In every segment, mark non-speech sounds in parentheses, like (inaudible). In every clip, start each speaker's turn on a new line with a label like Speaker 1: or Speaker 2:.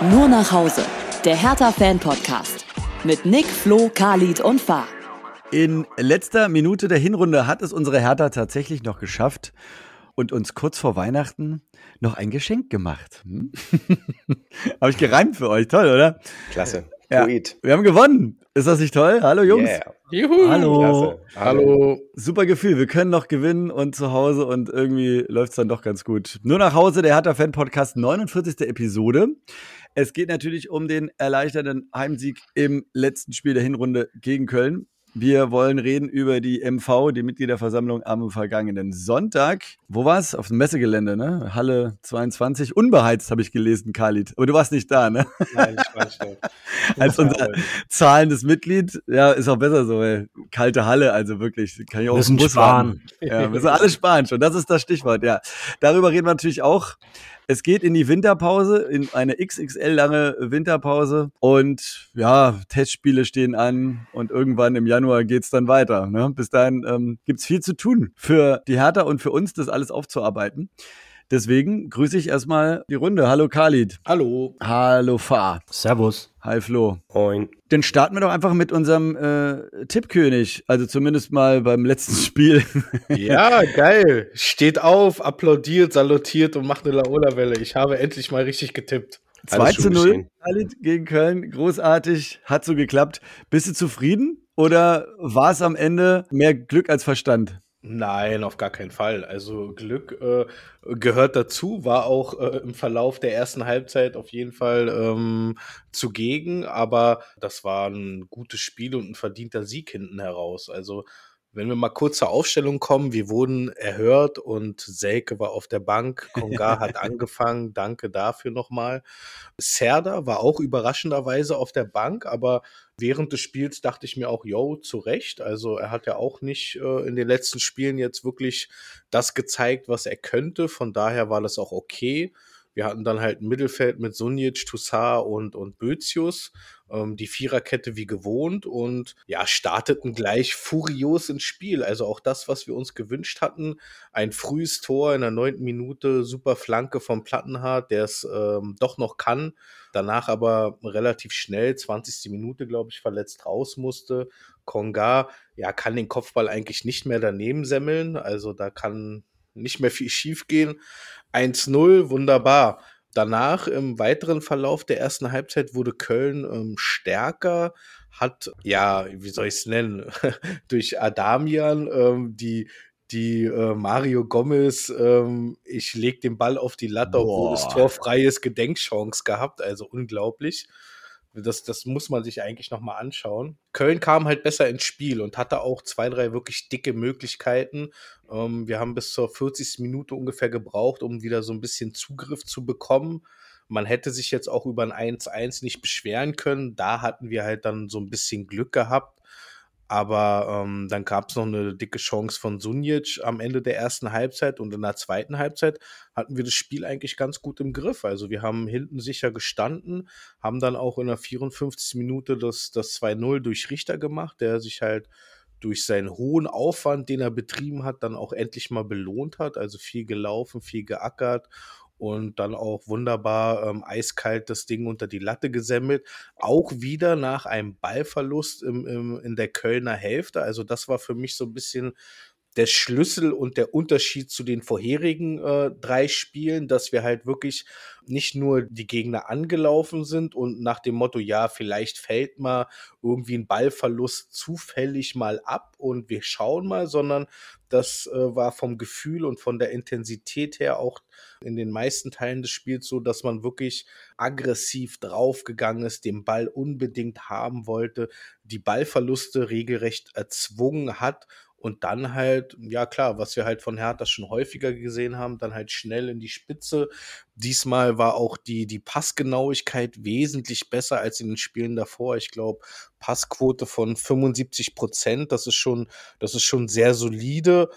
Speaker 1: Nur nach Hause. Der Hertha-Fan-Podcast. Mit Nick, Flo, Khalid und Fahr.
Speaker 2: In letzter Minute der Hinrunde hat es unsere Hertha tatsächlich noch geschafft und uns kurz vor Weihnachten noch ein Geschenk gemacht. Hm? (laughs) Habe ich gereimt für euch. Toll, oder?
Speaker 3: Klasse.
Speaker 2: Ja. Wir haben gewonnen. Ist das nicht toll? Hallo Jungs.
Speaker 3: Yeah.
Speaker 4: Juhu.
Speaker 2: Hallo.
Speaker 3: Klasse.
Speaker 4: Hallo.
Speaker 2: Super Gefühl. Wir können noch gewinnen und zu Hause und irgendwie läuft es dann doch ganz gut. Nur nach Hause, der Hertha Fan Podcast, 49. Episode. Es geht natürlich um den erleichternden Heimsieg im letzten Spiel der Hinrunde gegen Köln. Wir wollen reden über die MV, die Mitgliederversammlung am vergangenen Sonntag. Wo war es? Auf dem Messegelände, ne? Halle 22. Unbeheizt habe ich gelesen, Khalid. Aber du warst nicht da, ne?
Speaker 3: Nein, ich war nicht da. (laughs)
Speaker 2: Als unser zahlendes Mitglied. Ja, ist auch besser so, ey. Kalte Halle, also wirklich. Kann ich auch
Speaker 4: Müssen
Speaker 2: auf Bus
Speaker 4: sparen.
Speaker 2: warten. Ja, müssen alle sparen schon. Das ist das Stichwort, ja. Darüber reden wir natürlich auch. Es geht in die Winterpause, in eine XXL lange Winterpause. Und ja, Testspiele stehen an und irgendwann im Januar geht's dann weiter. Ne? Bis dahin ähm, gibt's viel zu tun für die Hertha und für uns, das alles aufzuarbeiten. Deswegen grüße ich erstmal die Runde. Hallo Khalid.
Speaker 3: Hallo.
Speaker 2: Hallo Fa.
Speaker 4: Servus.
Speaker 2: Hi Flo.
Speaker 3: Moin.
Speaker 2: Dann starten wir doch einfach mit unserem äh, Tippkönig. Also zumindest mal beim letzten (laughs) Spiel.
Speaker 4: Ja, geil. Steht auf, applaudiert, salutiert und macht eine Laola-Welle. Ich habe endlich mal richtig getippt.
Speaker 2: 2
Speaker 3: Alles
Speaker 2: zu
Speaker 3: schon
Speaker 2: 0
Speaker 3: geschehen.
Speaker 2: Khalid gegen Köln. Großartig. Hat so geklappt. Bist du zufrieden? Oder war es am Ende mehr Glück als Verstand?
Speaker 4: Nein, auf gar keinen Fall. Also Glück äh, gehört dazu, war auch äh, im Verlauf der ersten Halbzeit auf jeden Fall ähm, zugegen, aber das war ein gutes Spiel und ein verdienter Sieg hinten heraus. Also wenn wir mal kurz zur Aufstellung kommen, wir wurden erhört und Selke war auf der Bank, Konga hat (laughs) angefangen, danke dafür nochmal. Serda war auch überraschenderweise auf der Bank, aber während des Spiels dachte ich mir auch, yo, zu Recht. Also er hat ja auch nicht äh, in den letzten Spielen jetzt wirklich das gezeigt, was er könnte. Von daher war das auch okay. Wir hatten dann halt ein Mittelfeld mit Sunic, Toussaint und, und Bözius. Ähm, die Viererkette wie gewohnt und ja, starteten gleich furios ins Spiel. Also auch das, was wir uns gewünscht hatten. Ein frühes Tor in der neunten Minute, super Flanke vom Plattenhardt, der es ähm, doch noch kann. Danach aber relativ schnell, 20. Minute, glaube ich, verletzt raus musste. Konga, ja, kann den Kopfball eigentlich nicht mehr daneben semmeln. Also da kann nicht mehr viel schief gehen. 1-0, wunderbar. Danach im weiteren Verlauf der ersten Halbzeit wurde Köln ähm, stärker, hat, ja, wie soll ich es nennen, (laughs) durch Adamian ähm, die, die äh, Mario Gomez, ähm, ich leg den Ball auf die Latte, obwohl es
Speaker 2: Boah.
Speaker 4: torfrei ist, Gedenkchance gehabt, also unglaublich. Das, das muss man sich eigentlich nochmal anschauen. Köln kam halt besser ins Spiel und hatte auch zwei, drei wirklich dicke Möglichkeiten. Ähm, wir haben bis zur 40. Minute ungefähr gebraucht, um wieder so ein bisschen Zugriff zu bekommen. Man hätte sich jetzt auch über ein 1-1 nicht beschweren können. Da hatten wir halt dann so ein bisschen Glück gehabt. Aber ähm, dann gab es noch eine dicke Chance von Sunic am Ende der ersten Halbzeit und in der zweiten Halbzeit hatten wir das Spiel eigentlich ganz gut im Griff. Also wir haben hinten sicher gestanden, haben dann auch in der 54. Minute das, das 2-0 durch Richter gemacht, der sich halt durch seinen hohen Aufwand, den er betrieben hat, dann auch endlich mal belohnt hat. Also viel gelaufen, viel geackert und dann auch wunderbar ähm, eiskalt das Ding unter die Latte gesemmelt. Auch wieder nach einem Ballverlust im, im, in der Kölner Hälfte. Also das war für mich so ein bisschen der Schlüssel und der Unterschied zu den vorherigen äh, drei Spielen, dass wir halt wirklich nicht nur die Gegner angelaufen sind und nach dem Motto, ja, vielleicht fällt mal irgendwie ein Ballverlust zufällig mal ab und wir schauen mal, sondern das äh, war vom Gefühl und von der Intensität her auch in den meisten Teilen des Spiels so, dass man wirklich aggressiv draufgegangen ist, den Ball unbedingt haben wollte, die Ballverluste regelrecht erzwungen hat und dann halt, ja klar, was wir halt von Hertha schon häufiger gesehen haben, dann halt schnell in die Spitze. Diesmal war auch die, die Passgenauigkeit wesentlich besser als in den Spielen davor. Ich glaube, Passquote von 75 Prozent, das ist schon, das ist schon sehr solide.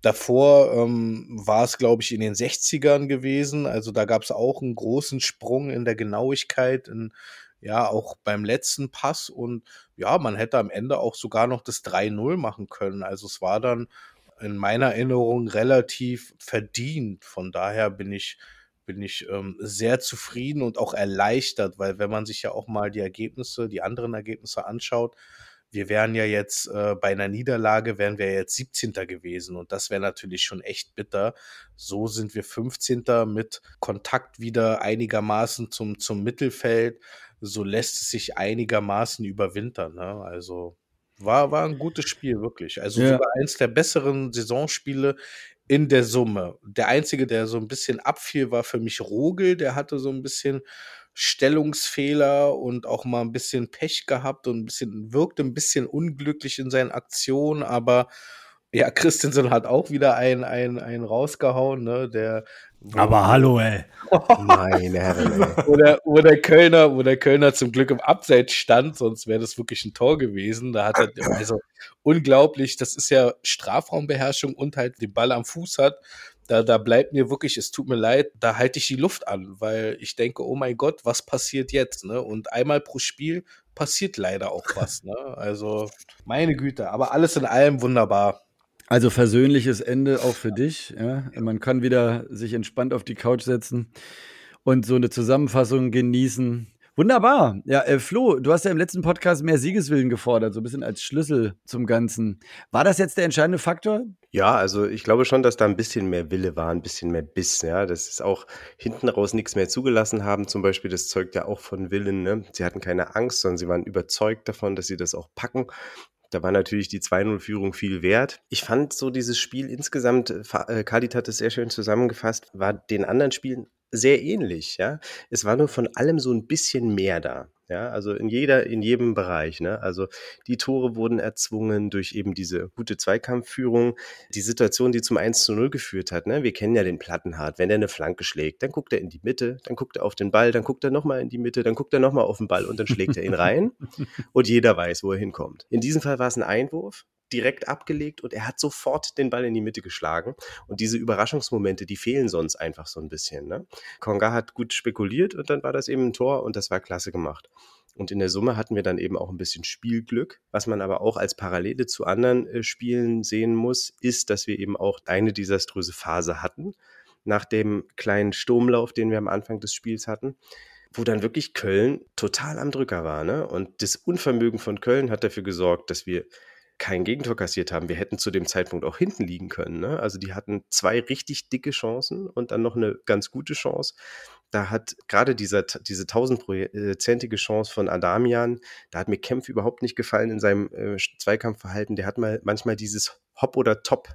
Speaker 4: Davor ähm, war es, glaube ich, in den 60ern gewesen. Also da gab es auch einen großen Sprung in der Genauigkeit, in, ja, auch beim letzten Pass. Und ja, man hätte am Ende auch sogar noch das 3-0 machen können. Also es war dann in meiner Erinnerung relativ verdient. Von daher bin ich bin ich ähm, sehr zufrieden und auch erleichtert, weil wenn man sich ja auch mal die Ergebnisse, die anderen Ergebnisse anschaut, wir wären ja jetzt äh, bei einer Niederlage, wären wir jetzt 17. gewesen und das wäre natürlich schon echt bitter. So sind wir 15. mit Kontakt wieder einigermaßen zum, zum Mittelfeld. So lässt es sich einigermaßen überwintern. Ne? Also war, war ein gutes Spiel, wirklich. Also ja. sogar eins der besseren Saisonspiele in der Summe. Der einzige, der so ein bisschen abfiel, war für mich Rogel. Der hatte so ein bisschen Stellungsfehler und auch mal ein bisschen Pech gehabt und ein bisschen, wirkte ein bisschen unglücklich in seinen Aktionen, aber ja, (laughs) Christensen hat auch wieder einen, einen, einen rausgehauen, ne, der.
Speaker 2: Aber hallo, ey.
Speaker 4: Meine Herren, ey. Wo der, wo der Kölner, wo der Kölner zum Glück im Abseits stand, sonst wäre das wirklich ein Tor gewesen. Da hat er, also unglaublich, das ist ja Strafraumbeherrschung und halt den Ball am Fuß hat da, da bleibt mir wirklich, es tut mir leid, da halte ich die Luft an, weil ich denke, oh mein Gott, was passiert jetzt? Ne? Und einmal pro Spiel passiert leider auch was. Ne? Also, meine Güte, aber alles in allem wunderbar.
Speaker 2: Also versöhnliches Ende auch für dich. Ja? Man kann wieder sich entspannt auf die Couch setzen und so eine Zusammenfassung genießen. Wunderbar. Ja, äh, Flo, du hast ja im letzten Podcast mehr Siegeswillen gefordert, so ein bisschen als Schlüssel zum Ganzen. War das jetzt der entscheidende Faktor?
Speaker 3: Ja, also ich glaube schon, dass da ein bisschen mehr Wille war, ein bisschen mehr Biss. Ja, das ist auch hinten raus nichts mehr zugelassen haben. Zum Beispiel, das zeugt ja auch von Willen. Ne? Sie hatten keine Angst, sondern sie waren überzeugt davon, dass sie das auch packen. Da war natürlich die 2-0-Führung viel wert. Ich fand so dieses Spiel insgesamt, äh, Kadit hat es sehr schön zusammengefasst, war den anderen Spielen sehr ähnlich, ja. Es war nur von allem so ein bisschen mehr da. Ja, also in jeder, in jedem Bereich. Ne? Also die Tore wurden erzwungen durch eben diese gute Zweikampfführung. Die Situation, die zum 1 zu 0 geführt hat. Ne? Wir kennen ja den Plattenhardt. Wenn er eine Flanke schlägt, dann guckt er in die Mitte, dann guckt er auf den Ball, dann guckt er nochmal in die Mitte, dann guckt er nochmal auf den Ball und dann schlägt er ihn rein. (laughs) und jeder weiß, wo er hinkommt. In diesem Fall war es ein Einwurf direkt abgelegt und er hat sofort den Ball in die Mitte geschlagen. Und diese Überraschungsmomente, die fehlen sonst einfach so ein bisschen. Ne? Konga hat gut spekuliert und dann war das eben ein Tor und das war klasse gemacht. Und in der Summe hatten wir dann eben auch ein bisschen Spielglück. Was man aber auch als Parallele zu anderen äh, Spielen sehen muss, ist, dass wir eben auch eine desaströse Phase hatten, nach dem kleinen Sturmlauf, den wir am Anfang des Spiels hatten wo dann wirklich Köln total am Drücker war. Ne? Und das Unvermögen von Köln hat dafür gesorgt, dass wir kein Gegentor kassiert haben. Wir hätten zu dem Zeitpunkt auch hinten liegen können. Ne? Also die hatten zwei richtig dicke Chancen und dann noch eine ganz gute Chance. Da hat gerade dieser, diese tausendprozentige Chance von Adamian, da hat mir Kempf überhaupt nicht gefallen in seinem äh, Zweikampfverhalten. Der hat mal manchmal dieses Hop oder Top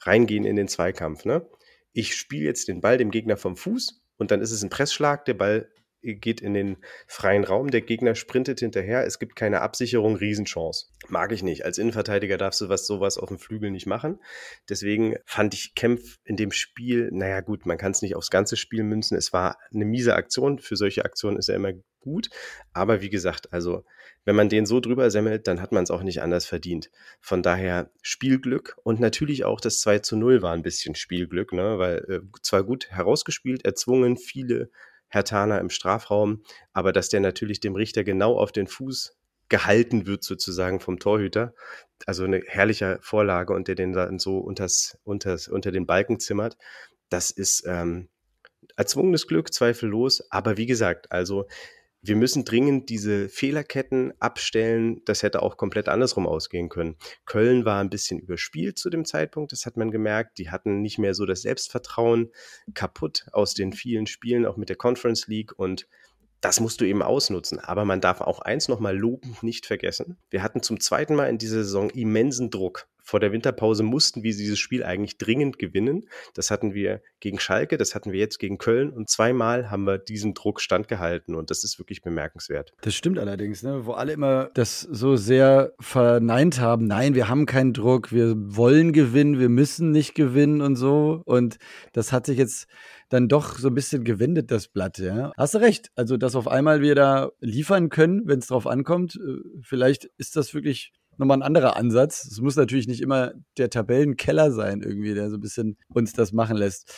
Speaker 3: reingehen in den Zweikampf. Ne? Ich spiele jetzt den Ball dem Gegner vom Fuß und dann ist es ein Pressschlag, der Ball geht in den freien Raum, der Gegner sprintet hinterher, es gibt keine Absicherung, Riesenchance. Mag ich nicht. Als Innenverteidiger darfst du was sowas auf dem Flügel nicht machen. Deswegen fand ich Kempf in dem Spiel, naja gut, man kann es nicht aufs ganze Spiel münzen. Es war eine miese Aktion. Für solche Aktionen ist er immer gut. Aber wie gesagt, also wenn man den so drüber semmelt, dann hat man es auch nicht anders verdient. Von daher Spielglück und natürlich auch das 2 zu 0 war ein bisschen Spielglück, ne? weil äh, zwar gut herausgespielt, erzwungen, viele Herr Tana im Strafraum, aber dass der natürlich dem Richter genau auf den Fuß gehalten wird sozusagen vom Torhüter. Also eine herrliche Vorlage und der den dann so unters, unters, unter den Balken zimmert. Das ist ähm, erzwungenes Glück, zweifellos. Aber wie gesagt, also wir müssen dringend diese Fehlerketten abstellen. Das hätte auch komplett andersrum ausgehen können. Köln war ein bisschen überspielt zu dem Zeitpunkt, das hat man gemerkt. Die hatten nicht mehr so das Selbstvertrauen kaputt aus den vielen Spielen, auch mit der Conference League und das musst du eben ausnutzen. Aber man darf auch eins nochmal lobend nicht vergessen. Wir hatten zum zweiten Mal in dieser Saison immensen Druck vor der Winterpause mussten wir dieses Spiel eigentlich dringend gewinnen. Das hatten wir gegen Schalke, das hatten wir jetzt gegen Köln und zweimal haben wir diesem Druck standgehalten und das ist wirklich bemerkenswert.
Speaker 2: Das stimmt allerdings, ne? wo alle immer das so sehr verneint haben. Nein, wir haben keinen Druck, wir wollen gewinnen, wir müssen nicht gewinnen und so. Und das hat sich jetzt dann doch so ein bisschen gewendet, das Blatt. Ja? Hast du recht. Also, dass auf einmal wir da liefern können, wenn es drauf ankommt. Äh, vielleicht ist das wirklich nochmal ein anderer Ansatz. Es muss natürlich nicht immer der Tabellenkeller sein, irgendwie, der so ein bisschen uns das machen lässt.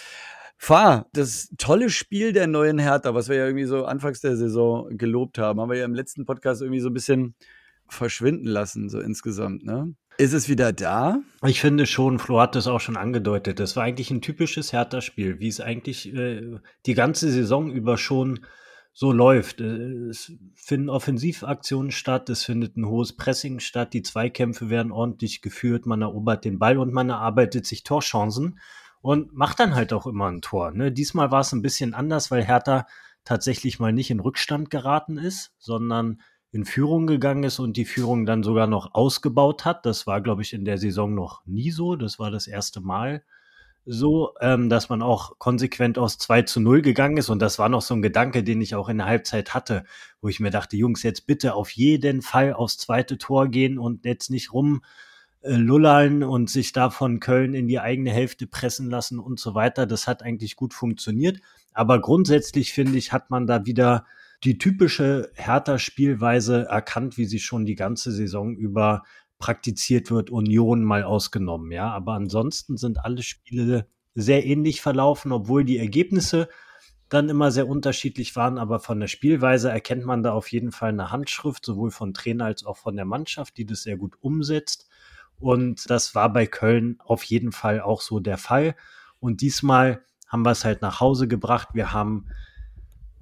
Speaker 2: Fahr, das tolle Spiel der neuen Hertha, was wir ja irgendwie so anfangs der Saison gelobt haben, haben wir ja im letzten Podcast irgendwie so ein bisschen verschwinden lassen, so insgesamt, ne? Ist es wieder da?
Speaker 5: Ich finde schon, Flo hat das auch schon angedeutet. Das war eigentlich ein typisches Hertha-Spiel, wie es eigentlich äh, die ganze Saison über schon so läuft. Äh, es finden Offensivaktionen statt, es findet ein hohes Pressing statt, die Zweikämpfe werden ordentlich geführt, man erobert den Ball und man erarbeitet sich Torchancen und macht dann halt auch immer ein Tor. Ne? Diesmal war es ein bisschen anders, weil Hertha tatsächlich mal nicht in Rückstand geraten ist, sondern in Führung gegangen ist und die Führung dann sogar noch ausgebaut hat. Das war, glaube ich, in der Saison noch nie so. Das war das erste Mal so, ähm, dass man auch konsequent aus 2 zu 0 gegangen ist. Und das war noch so ein Gedanke, den ich auch in der Halbzeit hatte, wo ich mir dachte, Jungs, jetzt bitte auf jeden Fall aufs zweite Tor gehen und jetzt nicht rum äh, lullern und sich da von Köln in die eigene Hälfte pressen lassen und so weiter. Das hat eigentlich gut funktioniert. Aber grundsätzlich finde ich, hat man da wieder die typische Hertha-Spielweise erkannt, wie sie schon die ganze Saison über praktiziert wird, Union mal ausgenommen, ja. Aber ansonsten sind alle Spiele sehr ähnlich verlaufen, obwohl die Ergebnisse dann immer sehr unterschiedlich waren, aber von der Spielweise erkennt man da auf jeden Fall eine Handschrift, sowohl von Trainer als auch von der Mannschaft, die das sehr gut umsetzt. Und das war bei Köln auf jeden Fall auch so der Fall. Und diesmal haben wir es halt nach Hause gebracht. Wir haben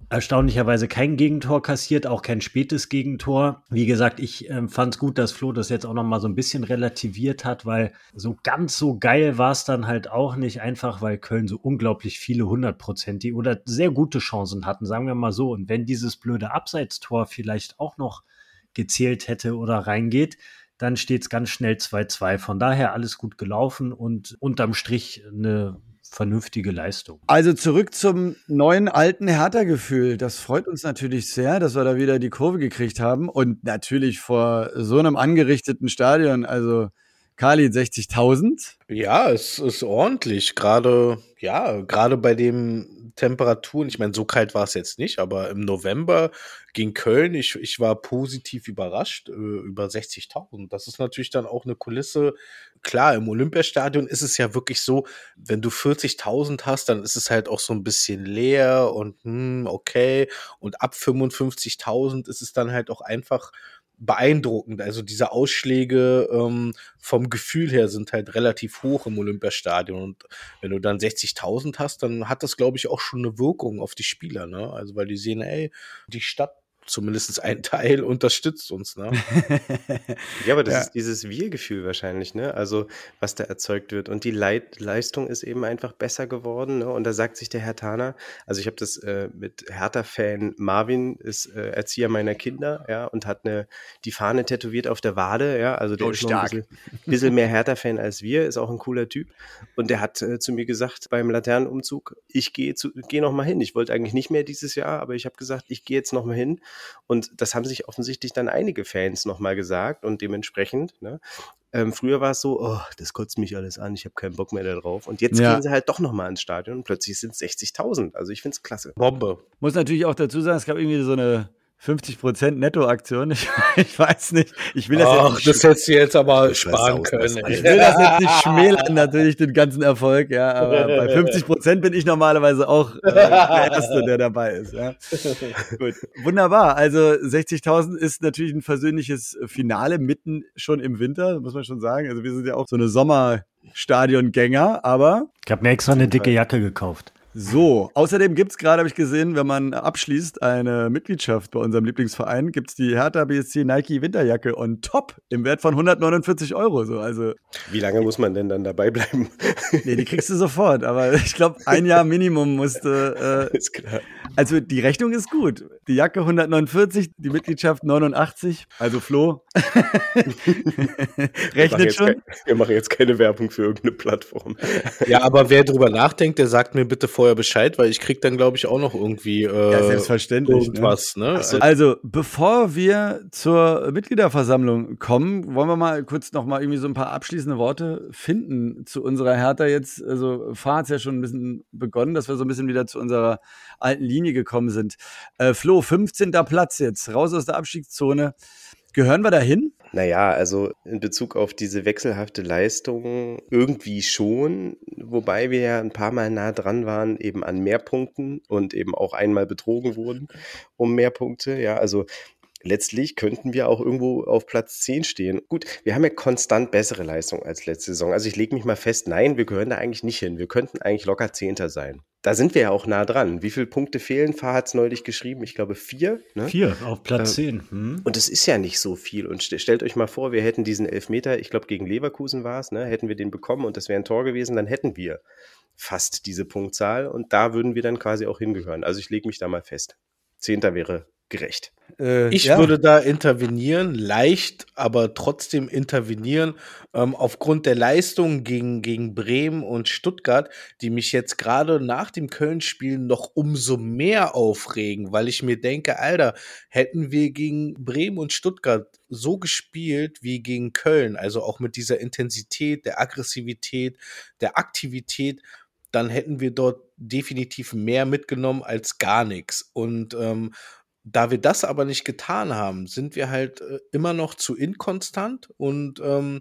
Speaker 5: erstaunlicherweise kein Gegentor kassiert, auch kein spätes Gegentor. Wie gesagt, ich äh, fand es gut, dass Flo das jetzt auch noch mal so ein bisschen relativiert hat, weil so ganz so geil war es dann halt auch nicht, einfach weil Köln so unglaublich viele hundertprozentige oder sehr gute Chancen hatten, sagen wir mal so. Und wenn dieses blöde Abseitstor vielleicht auch noch gezählt hätte oder reingeht, dann steht es ganz schnell 2-2. Von daher alles gut gelaufen und unterm Strich eine vernünftige Leistung.
Speaker 2: Also zurück zum neuen alten Hertha-Gefühl. Das freut uns natürlich sehr, dass wir da wieder die Kurve gekriegt haben und natürlich vor so einem angerichteten Stadion. Also Kali 60.000.
Speaker 4: Ja, es ist ordentlich. Gerade, ja, gerade bei den Temperaturen. Ich meine, so kalt war es jetzt nicht, aber im November gegen Köln, ich, ich war positiv überrascht, äh, über 60.000. Das ist natürlich dann auch eine Kulisse. Klar, im Olympiastadion ist es ja wirklich so, wenn du 40.000 hast, dann ist es halt auch so ein bisschen leer und hm, okay. Und ab 55.000 ist es dann halt auch einfach beeindruckend. Also diese Ausschläge ähm, vom Gefühl her sind halt relativ hoch im Olympiastadion. Und wenn du dann 60.000 hast, dann hat das, glaube ich, auch schon eine Wirkung auf die Spieler. Ne? Also weil die sehen, ey, die Stadt zumindest ein Teil unterstützt uns, ne? (laughs)
Speaker 3: ja, aber das ja. ist dieses Wir-Gefühl wahrscheinlich, ne? Also, was da erzeugt wird. Und die Leit Leistung ist eben einfach besser geworden, ne? Und da sagt sich der Herr Tana, also ich habe das äh, mit Hertha-Fan Marvin, ist äh, Erzieher meiner Kinder, ja, und hat eine, die Fahne tätowiert auf der Wade, ja, also der oh, ist stark. ein bisschen, bisschen mehr Hertha-Fan als wir, ist auch ein cooler Typ. Und der hat äh, zu mir gesagt beim Laternenumzug, ich gehe geh noch mal hin. Ich wollte eigentlich nicht mehr dieses Jahr, aber ich habe gesagt, ich gehe jetzt noch mal hin und das haben sich offensichtlich dann einige Fans nochmal gesagt und dementsprechend, ne, ähm, früher war es so, oh, das kotzt mich alles an, ich habe keinen Bock mehr darauf. Und jetzt ja. gehen sie halt doch nochmal ins Stadion und plötzlich sind es 60.000. Also ich finde es klasse.
Speaker 2: Bombe. Muss natürlich auch dazu sagen, es gab irgendwie so eine 50% Nettoaktion. (laughs) Ich, ich, weiß nicht. Ich will das
Speaker 4: Ach, jetzt nicht das hättest du jetzt aber sparen können.
Speaker 2: Ich will das jetzt nicht schmälern, (laughs) natürlich, den ganzen Erfolg, ja. Aber bei (laughs) 50% bin ich normalerweise auch äh, der Erste, der dabei ist. Ja. Gut. Wunderbar. Also 60.000 ist natürlich ein versöhnliches Finale mitten schon im Winter, muss man schon sagen. Also wir sind ja auch so eine Sommerstadiongänger, aber.
Speaker 5: Ich habe mir extra eine dicke Jacke gekauft.
Speaker 2: So, außerdem gibt's gerade, habe ich gesehen, wenn man abschließt, eine Mitgliedschaft bei unserem Lieblingsverein, gibt's die Hertha BSC Nike Winterjacke on top im Wert von 149 Euro. So, also,
Speaker 3: Wie lange muss man denn dann dabei bleiben? (laughs)
Speaker 2: nee, die kriegst du sofort, aber ich glaube, ein Jahr Minimum musste. Äh, ist klar. Also die Rechnung ist gut. Die Jacke 149, die Mitgliedschaft 89, also Flo. (laughs) Rechnet schon.
Speaker 3: Kein, wir machen jetzt keine Werbung für irgendeine Plattform.
Speaker 4: ja, aber wer drüber nachdenkt, der sagt mir bitte vor vorher Bescheid, weil ich krieg dann, glaube ich, auch noch irgendwie äh,
Speaker 2: ja, selbstverständlich,
Speaker 4: ne? irgendwas. Ne?
Speaker 2: Also, also, bevor wir zur Mitgliederversammlung kommen, wollen wir mal kurz noch mal irgendwie so ein paar abschließende Worte finden zu unserer Hertha jetzt. Also Fahr hat ja schon ein bisschen begonnen, dass wir so ein bisschen wieder zu unserer alten Linie gekommen sind. Äh, Flo, 15. Platz jetzt, raus aus der Abstiegszone. Gehören wir dahin?
Speaker 3: Naja, also in Bezug auf diese wechselhafte Leistung irgendwie schon, wobei wir ja ein paar Mal nah dran waren, eben an mehr Punkten und eben auch einmal betrogen wurden um mehr Punkte. Ja, also letztlich könnten wir auch irgendwo auf Platz 10 stehen. Gut, wir haben ja konstant bessere Leistung als letzte Saison. Also ich lege mich mal fest, nein, wir gehören da eigentlich nicht hin. Wir könnten eigentlich locker Zehnter sein. Da sind wir ja auch nah dran. Wie viele Punkte fehlen? Fahr hat es neulich geschrieben. Ich glaube vier.
Speaker 5: Ne? Vier auf Platz äh, 10.
Speaker 3: Hm. Und es ist ja nicht so viel. Und st stellt euch mal vor, wir hätten diesen Elfmeter, ich glaube gegen Leverkusen war es, ne? hätten wir den bekommen und das wäre ein Tor gewesen, dann hätten wir fast diese Punktzahl und da würden wir dann quasi auch hingehören. Also ich lege mich da mal fest. Zehnter wäre gerecht.
Speaker 4: Äh, ich ja. würde da intervenieren, leicht, aber trotzdem intervenieren, ähm, aufgrund der Leistung gegen, gegen Bremen und Stuttgart, die mich jetzt gerade nach dem Köln-Spiel noch umso mehr aufregen, weil ich mir denke, Alter, hätten wir gegen Bremen und Stuttgart so gespielt wie gegen Köln, also auch mit dieser Intensität, der Aggressivität, der Aktivität, dann hätten wir dort definitiv mehr mitgenommen als gar nichts. Und ähm, da wir das aber nicht getan haben, sind wir halt äh, immer noch zu inkonstant und ähm,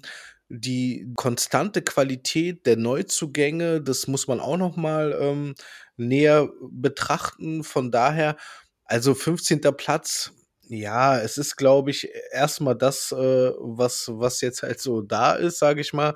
Speaker 4: die konstante Qualität der Neuzugänge, das muss man auch noch mal ähm, näher betrachten. Von daher, also 15. Platz, ja, es ist, glaube ich, erstmal das, äh, was, was jetzt halt so da ist, sage ich mal.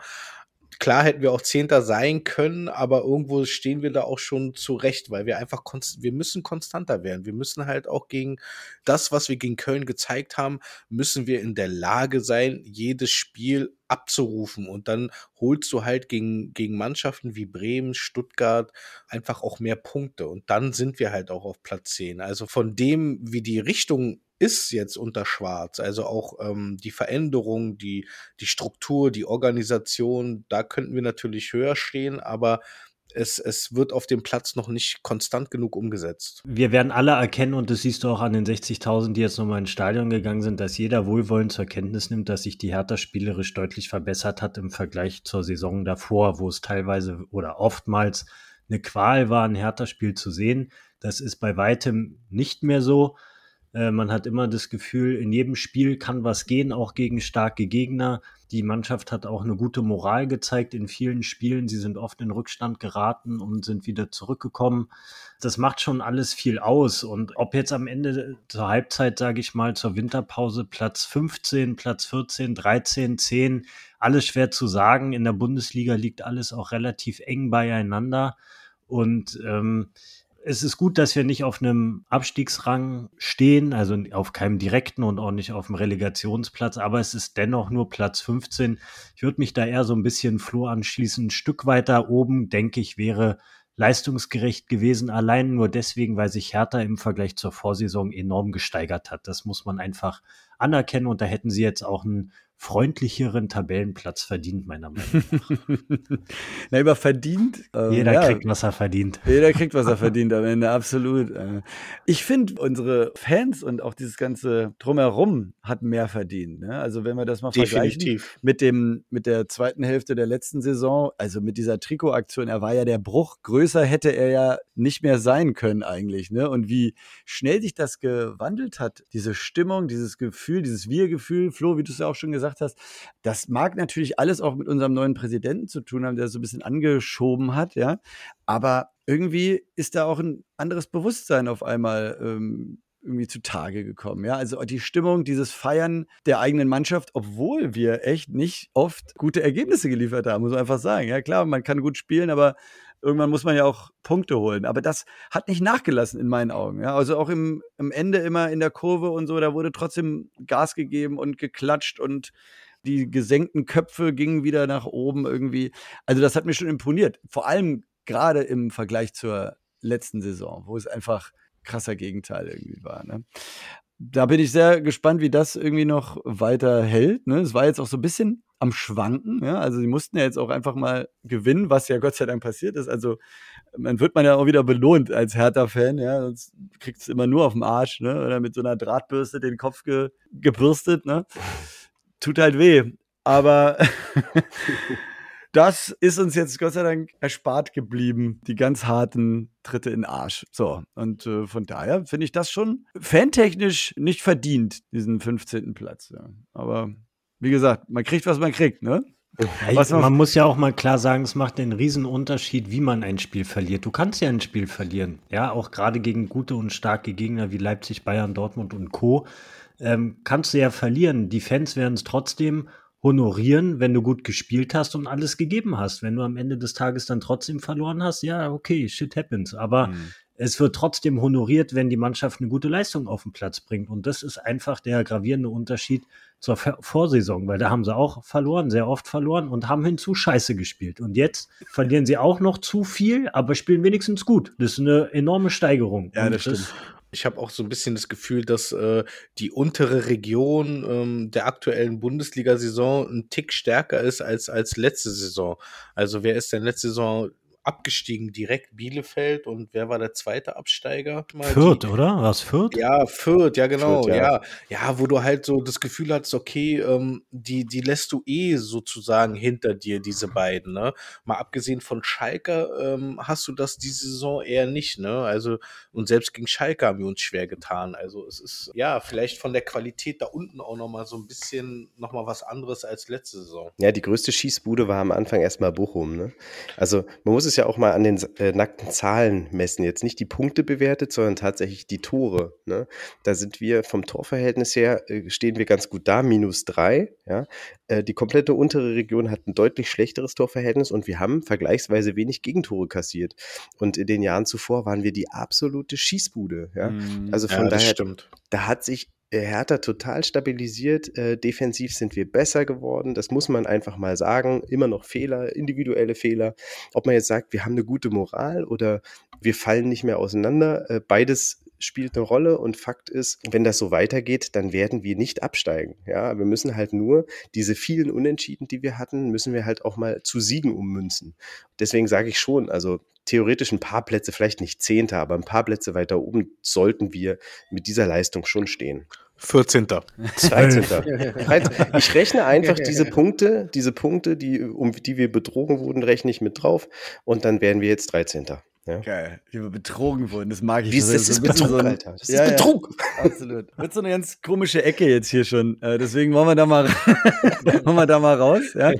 Speaker 4: Klar hätten wir auch Zehnter sein können, aber irgendwo stehen wir da auch schon zurecht, weil wir einfach, wir müssen konstanter werden. Wir müssen halt auch gegen das, was wir gegen Köln gezeigt haben, müssen wir in der Lage sein, jedes Spiel abzurufen. Und dann holst du halt gegen, gegen Mannschaften wie Bremen, Stuttgart einfach auch mehr Punkte. Und dann sind wir halt auch auf Platz 10. Also von dem, wie die Richtung ist jetzt unter Schwarz. Also auch ähm, die Veränderung, die, die Struktur, die Organisation, da könnten wir natürlich höher stehen, aber es, es wird auf dem Platz noch nicht konstant genug umgesetzt.
Speaker 5: Wir werden alle erkennen, und das siehst du auch an den 60.000, die jetzt nochmal ins Stadion gegangen sind, dass jeder wohlwollend zur Kenntnis nimmt, dass sich die Hertha spielerisch deutlich verbessert hat im Vergleich zur Saison davor, wo es teilweise oder oftmals eine Qual war, ein Hertha-Spiel zu sehen. Das ist bei weitem nicht mehr so. Äh, man hat immer das Gefühl, in jedem Spiel kann was gehen, auch gegen starke Gegner. Die Mannschaft hat auch eine gute Moral gezeigt in vielen Spielen. Sie sind oft in Rückstand geraten und sind wieder zurückgekommen. Das macht schon alles viel aus. Und ob jetzt am Ende zur Halbzeit, sage ich mal, zur Winterpause Platz 15, Platz 14, 13, 10, alles schwer zu sagen. In der Bundesliga liegt alles auch relativ eng beieinander. Und ähm, es ist gut, dass wir nicht auf einem Abstiegsrang stehen, also auf keinem direkten und auch nicht auf dem Relegationsplatz, aber es ist dennoch nur Platz 15. Ich würde mich da eher so ein bisschen Flo anschließen. Ein Stück weiter oben, denke ich, wäre leistungsgerecht gewesen, allein nur deswegen, weil sich Hertha im Vergleich zur Vorsaison enorm gesteigert hat. Das muss man einfach anerkennen und da hätten sie jetzt auch einen freundlicheren Tabellenplatz verdient, meiner Meinung nach. (laughs)
Speaker 2: Na, über verdient.
Speaker 5: Ähm, jeder ja, kriegt, was er verdient.
Speaker 2: Jeder kriegt, was er (laughs) verdient am Ende, absolut. Äh. Ich finde, unsere Fans und auch dieses ganze Drumherum hat mehr verdient. Ne? Also, wenn wir das mal Definitiv. vergleichen mit, dem, mit der zweiten Hälfte der letzten Saison, also mit dieser Trikotaktion, er war ja der Bruch. Größer hätte er ja nicht mehr sein können, eigentlich. Ne? Und wie schnell sich das gewandelt hat, diese Stimmung, dieses Gefühl, dieses Wir-Gefühl, Flo, wie du es ja auch schon gesagt gesagt hast, das mag natürlich alles auch mit unserem neuen Präsidenten zu tun haben, der so ein bisschen angeschoben hat, ja. Aber irgendwie ist da auch ein anderes Bewusstsein auf einmal ähm, irgendwie zutage gekommen. Ja, also die Stimmung, dieses Feiern der eigenen Mannschaft, obwohl wir echt nicht oft gute Ergebnisse geliefert haben, muss man einfach sagen. Ja, klar, man kann gut spielen, aber irgendwann muss man ja auch Punkte holen. Aber das hat nicht nachgelassen in meinen Augen. Ja? Also auch im, im Ende immer in der Kurve und so, da wurde trotzdem Gas gegeben und geklatscht und die gesenkten Köpfe gingen wieder nach oben irgendwie. Also das hat mir schon imponiert. Vor allem gerade im Vergleich zur letzten Saison, wo es einfach krasser Gegenteil irgendwie war. Ne? Da bin ich sehr gespannt, wie das irgendwie noch weiter hält. Ne? Es war jetzt auch so ein bisschen am Schwanken. Ja? Also sie mussten ja jetzt auch einfach mal gewinnen, was ja Gott sei Dank passiert ist. Also man wird man ja auch wieder belohnt als Hertha-Fan, ja, sonst kriegt es immer nur auf dem Arsch, ne? Oder mit so einer Drahtbürste den Kopf ge gebürstet, ne? Tut halt weh. Aber (laughs) das ist uns jetzt Gott sei Dank erspart geblieben, die ganz harten Tritte in Arsch. So, und äh, von daher finde ich das schon fantechnisch nicht verdient, diesen 15. Platz. Ja. Aber wie gesagt, man kriegt, was man kriegt, ne?
Speaker 5: Ja, man, man, muss ja auch mal klar sagen, es macht einen riesen Unterschied, wie man ein Spiel verliert. Du kannst ja ein Spiel verlieren, ja, auch gerade gegen gute und starke Gegner wie Leipzig, Bayern, Dortmund und Co. ähm, kannst du ja verlieren. Die Fans werden es trotzdem honorieren, wenn du gut gespielt hast und alles gegeben hast. Wenn du am Ende des Tages dann trotzdem verloren hast, ja, okay, shit happens. Aber mhm. es wird trotzdem honoriert, wenn die Mannschaft eine gute Leistung auf den Platz bringt. Und das ist einfach der gravierende Unterschied zur Vorsaison, weil da haben sie auch verloren, sehr oft verloren und haben hinzu Scheiße gespielt. Und jetzt verlieren sie auch noch zu viel, aber spielen wenigstens gut. Das ist eine enorme Steigerung.
Speaker 2: Ja,
Speaker 5: das
Speaker 2: stimmt.
Speaker 4: Ich habe auch so ein bisschen das Gefühl, dass äh, die untere Region ähm, der aktuellen Bundesliga-Saison ein Tick stärker ist als, als letzte Saison. Also wer ist denn letzte Saison abgestiegen, direkt Bielefeld und wer war der zweite Absteiger?
Speaker 5: Mal Fürth, die, oder? Was Fürth?
Speaker 4: Ja, Fürth, ja genau, Fürth, ja. ja. ja. wo du halt so das Gefühl hast, okay, ähm, die, die lässt du eh sozusagen hinter dir, diese beiden, ne? Mal abgesehen von Schalke ähm, hast du das diese Saison eher nicht, ne? Also, und selbst gegen Schalke haben wir uns schwer getan. Also es ist, ja, vielleicht von der Qualität da unten auch nochmal so ein bisschen nochmal was anderes als letzte Saison.
Speaker 3: Ja, die größte Schießbude war am Anfang erstmal Bochum, ne? Also man muss es ja auch mal an den äh, nackten Zahlen messen. Jetzt nicht die Punkte bewertet, sondern tatsächlich die Tore. Ne? Da sind wir vom Torverhältnis her, äh, stehen wir ganz gut da, minus drei. Ja? Äh, die komplette untere Region hat ein deutlich schlechteres Torverhältnis und wir haben vergleichsweise wenig Gegentore kassiert. Und in den Jahren zuvor waren wir die absolute Schießbude. Ja?
Speaker 4: Mm, also von ja, daher, stimmt.
Speaker 3: da hat sich Hertha total stabilisiert. Äh, defensiv sind wir besser geworden. Das muss man einfach mal sagen. Immer noch Fehler, individuelle Fehler. Ob man jetzt sagt, wir haben eine gute Moral oder wir fallen nicht mehr auseinander. Äh, beides spielt eine Rolle und Fakt ist, wenn das so weitergeht, dann werden wir nicht absteigen. Ja, wir müssen halt nur diese vielen Unentschieden, die wir hatten, müssen wir halt auch mal zu Siegen ummünzen. Deswegen sage ich schon, also theoretisch ein paar Plätze, vielleicht nicht Zehnter, aber ein paar Plätze weiter oben sollten wir mit dieser Leistung schon stehen.
Speaker 4: 14.
Speaker 3: 13. (laughs) Ich rechne einfach diese (laughs) Punkte, diese Punkte, die, um die wir betrogen wurden, rechne ich mit drauf und dann wären wir jetzt 13.
Speaker 2: Ja. Geil, wie wir betrogen wurden, das mag ich.
Speaker 3: Wie ist, das, ist Betrug, so ein, Alter.
Speaker 2: Das ja, ist Betrug. Ja, (laughs) absolut. Wird so eine ganz komische Ecke jetzt hier schon. Äh, deswegen wollen wir da mal, (laughs) wollen wir da mal raus. Ja.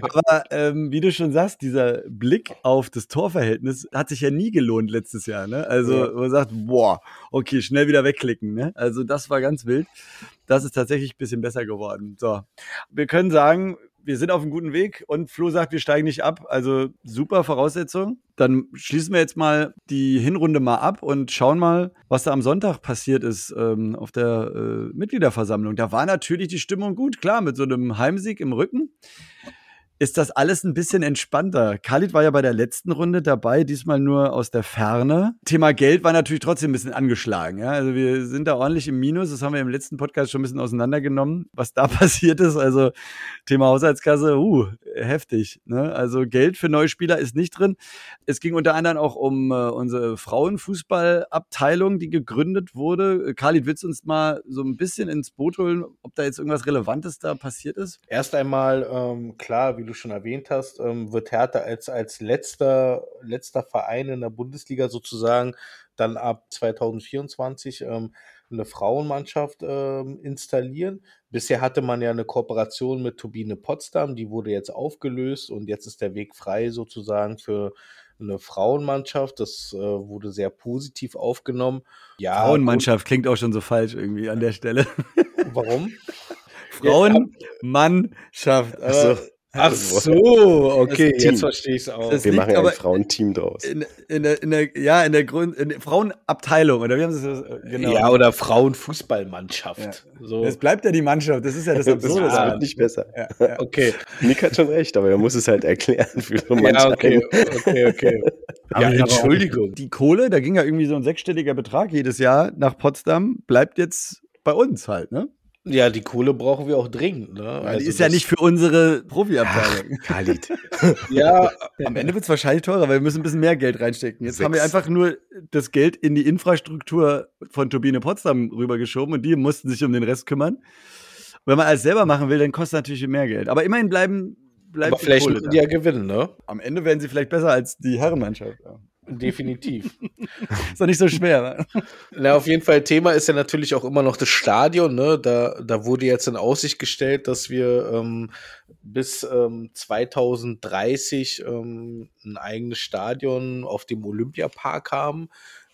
Speaker 2: Aber ähm, wie du schon sagst, dieser Blick auf das Torverhältnis hat sich ja nie gelohnt letztes Jahr. Ne? Also man sagt, boah, okay, schnell wieder wegklicken. Ne? Also das war ganz wild. Das ist tatsächlich ein bisschen besser geworden. So, wir können sagen, wir sind auf einem guten Weg und Flo sagt, wir steigen nicht ab. Also super Voraussetzung. Dann schließen wir jetzt mal die Hinrunde mal ab und schauen mal, was da am Sonntag passiert ist ähm, auf der äh, Mitgliederversammlung. Da war natürlich die Stimmung gut, klar, mit so einem Heimsieg im Rücken ist das alles ein bisschen entspannter. Khalid war ja bei der letzten Runde dabei, diesmal nur aus der Ferne. Thema Geld war natürlich trotzdem ein bisschen angeschlagen. Ja? Also wir sind da ordentlich im Minus. Das haben wir im letzten Podcast schon ein bisschen auseinandergenommen, was da (laughs) passiert ist. Also Thema Haushaltskasse, uh, heftig. Ne? Also Geld für neue Spieler ist nicht drin. Es ging unter anderem auch um äh, unsere Frauenfußballabteilung, die gegründet wurde. Khalid, willst du uns mal so ein bisschen ins Boot holen, ob da jetzt irgendwas Relevantes da passiert ist?
Speaker 4: Erst einmal, ähm, klar, wie du schon erwähnt hast, ähm, wird Hertha als, als letzter, letzter Verein in der Bundesliga sozusagen dann ab 2024 ähm, eine Frauenmannschaft ähm, installieren. Bisher hatte man ja eine Kooperation mit Turbine Potsdam, die wurde jetzt aufgelöst und jetzt ist der Weg frei sozusagen für eine Frauenmannschaft. Das äh, wurde sehr positiv aufgenommen.
Speaker 2: Ja, Frauenmannschaft klingt auch schon so falsch irgendwie an der Stelle.
Speaker 4: Warum? (laughs)
Speaker 2: Frauenmannschaft.
Speaker 4: Also, Ach so, okay, jetzt verstehe ich es auch.
Speaker 3: Das Wir machen ein Frauenteam draus.
Speaker 2: In, in, der, in der, ja, in der Grund, in der Frauenabteilung, oder wie haben Sie das
Speaker 4: genau? Ja, oder Frauenfußballmannschaft. Ja.
Speaker 2: So. Es bleibt ja die Mannschaft, das ist ja das (laughs) Absurde.
Speaker 3: das wird nicht besser.
Speaker 2: Ja, ja.
Speaker 4: Okay.
Speaker 3: Nick hat schon recht, aber er muss es halt erklären für so
Speaker 4: Ja, okay, okay, okay. (laughs)
Speaker 2: ja, Entschuldigung. Die Kohle, da ging ja irgendwie so ein sechsstelliger Betrag jedes Jahr nach Potsdam, bleibt jetzt bei uns halt, ne?
Speaker 4: Ja, die Kohle brauchen wir auch dringend. Ne? Ja,
Speaker 2: also die ist ja nicht für unsere Profiabteilung.
Speaker 3: Khalid. (laughs)
Speaker 2: ja, am Ende wird es wahrscheinlich teurer, weil wir müssen ein bisschen mehr Geld reinstecken. Jetzt Sechs. haben wir einfach nur das Geld in die Infrastruktur von Turbine Potsdam rübergeschoben und die mussten sich um den Rest kümmern. wenn man alles selber machen will, dann kostet natürlich mehr Geld. Aber immerhin bleiben bleibt
Speaker 4: Aber vielleicht Kohle die ja gewinnen, ne?
Speaker 2: Am Ende werden sie vielleicht besser als die Herrenmannschaft. Ja.
Speaker 4: Definitiv. (laughs)
Speaker 2: ist doch nicht so schwer.
Speaker 4: Ne? Na, auf jeden Fall, Thema ist ja natürlich auch immer noch das Stadion. Ne? Da, da wurde jetzt in Aussicht gestellt, dass wir ähm, bis ähm, 2030 ähm, ein eigenes Stadion auf dem Olympiapark haben.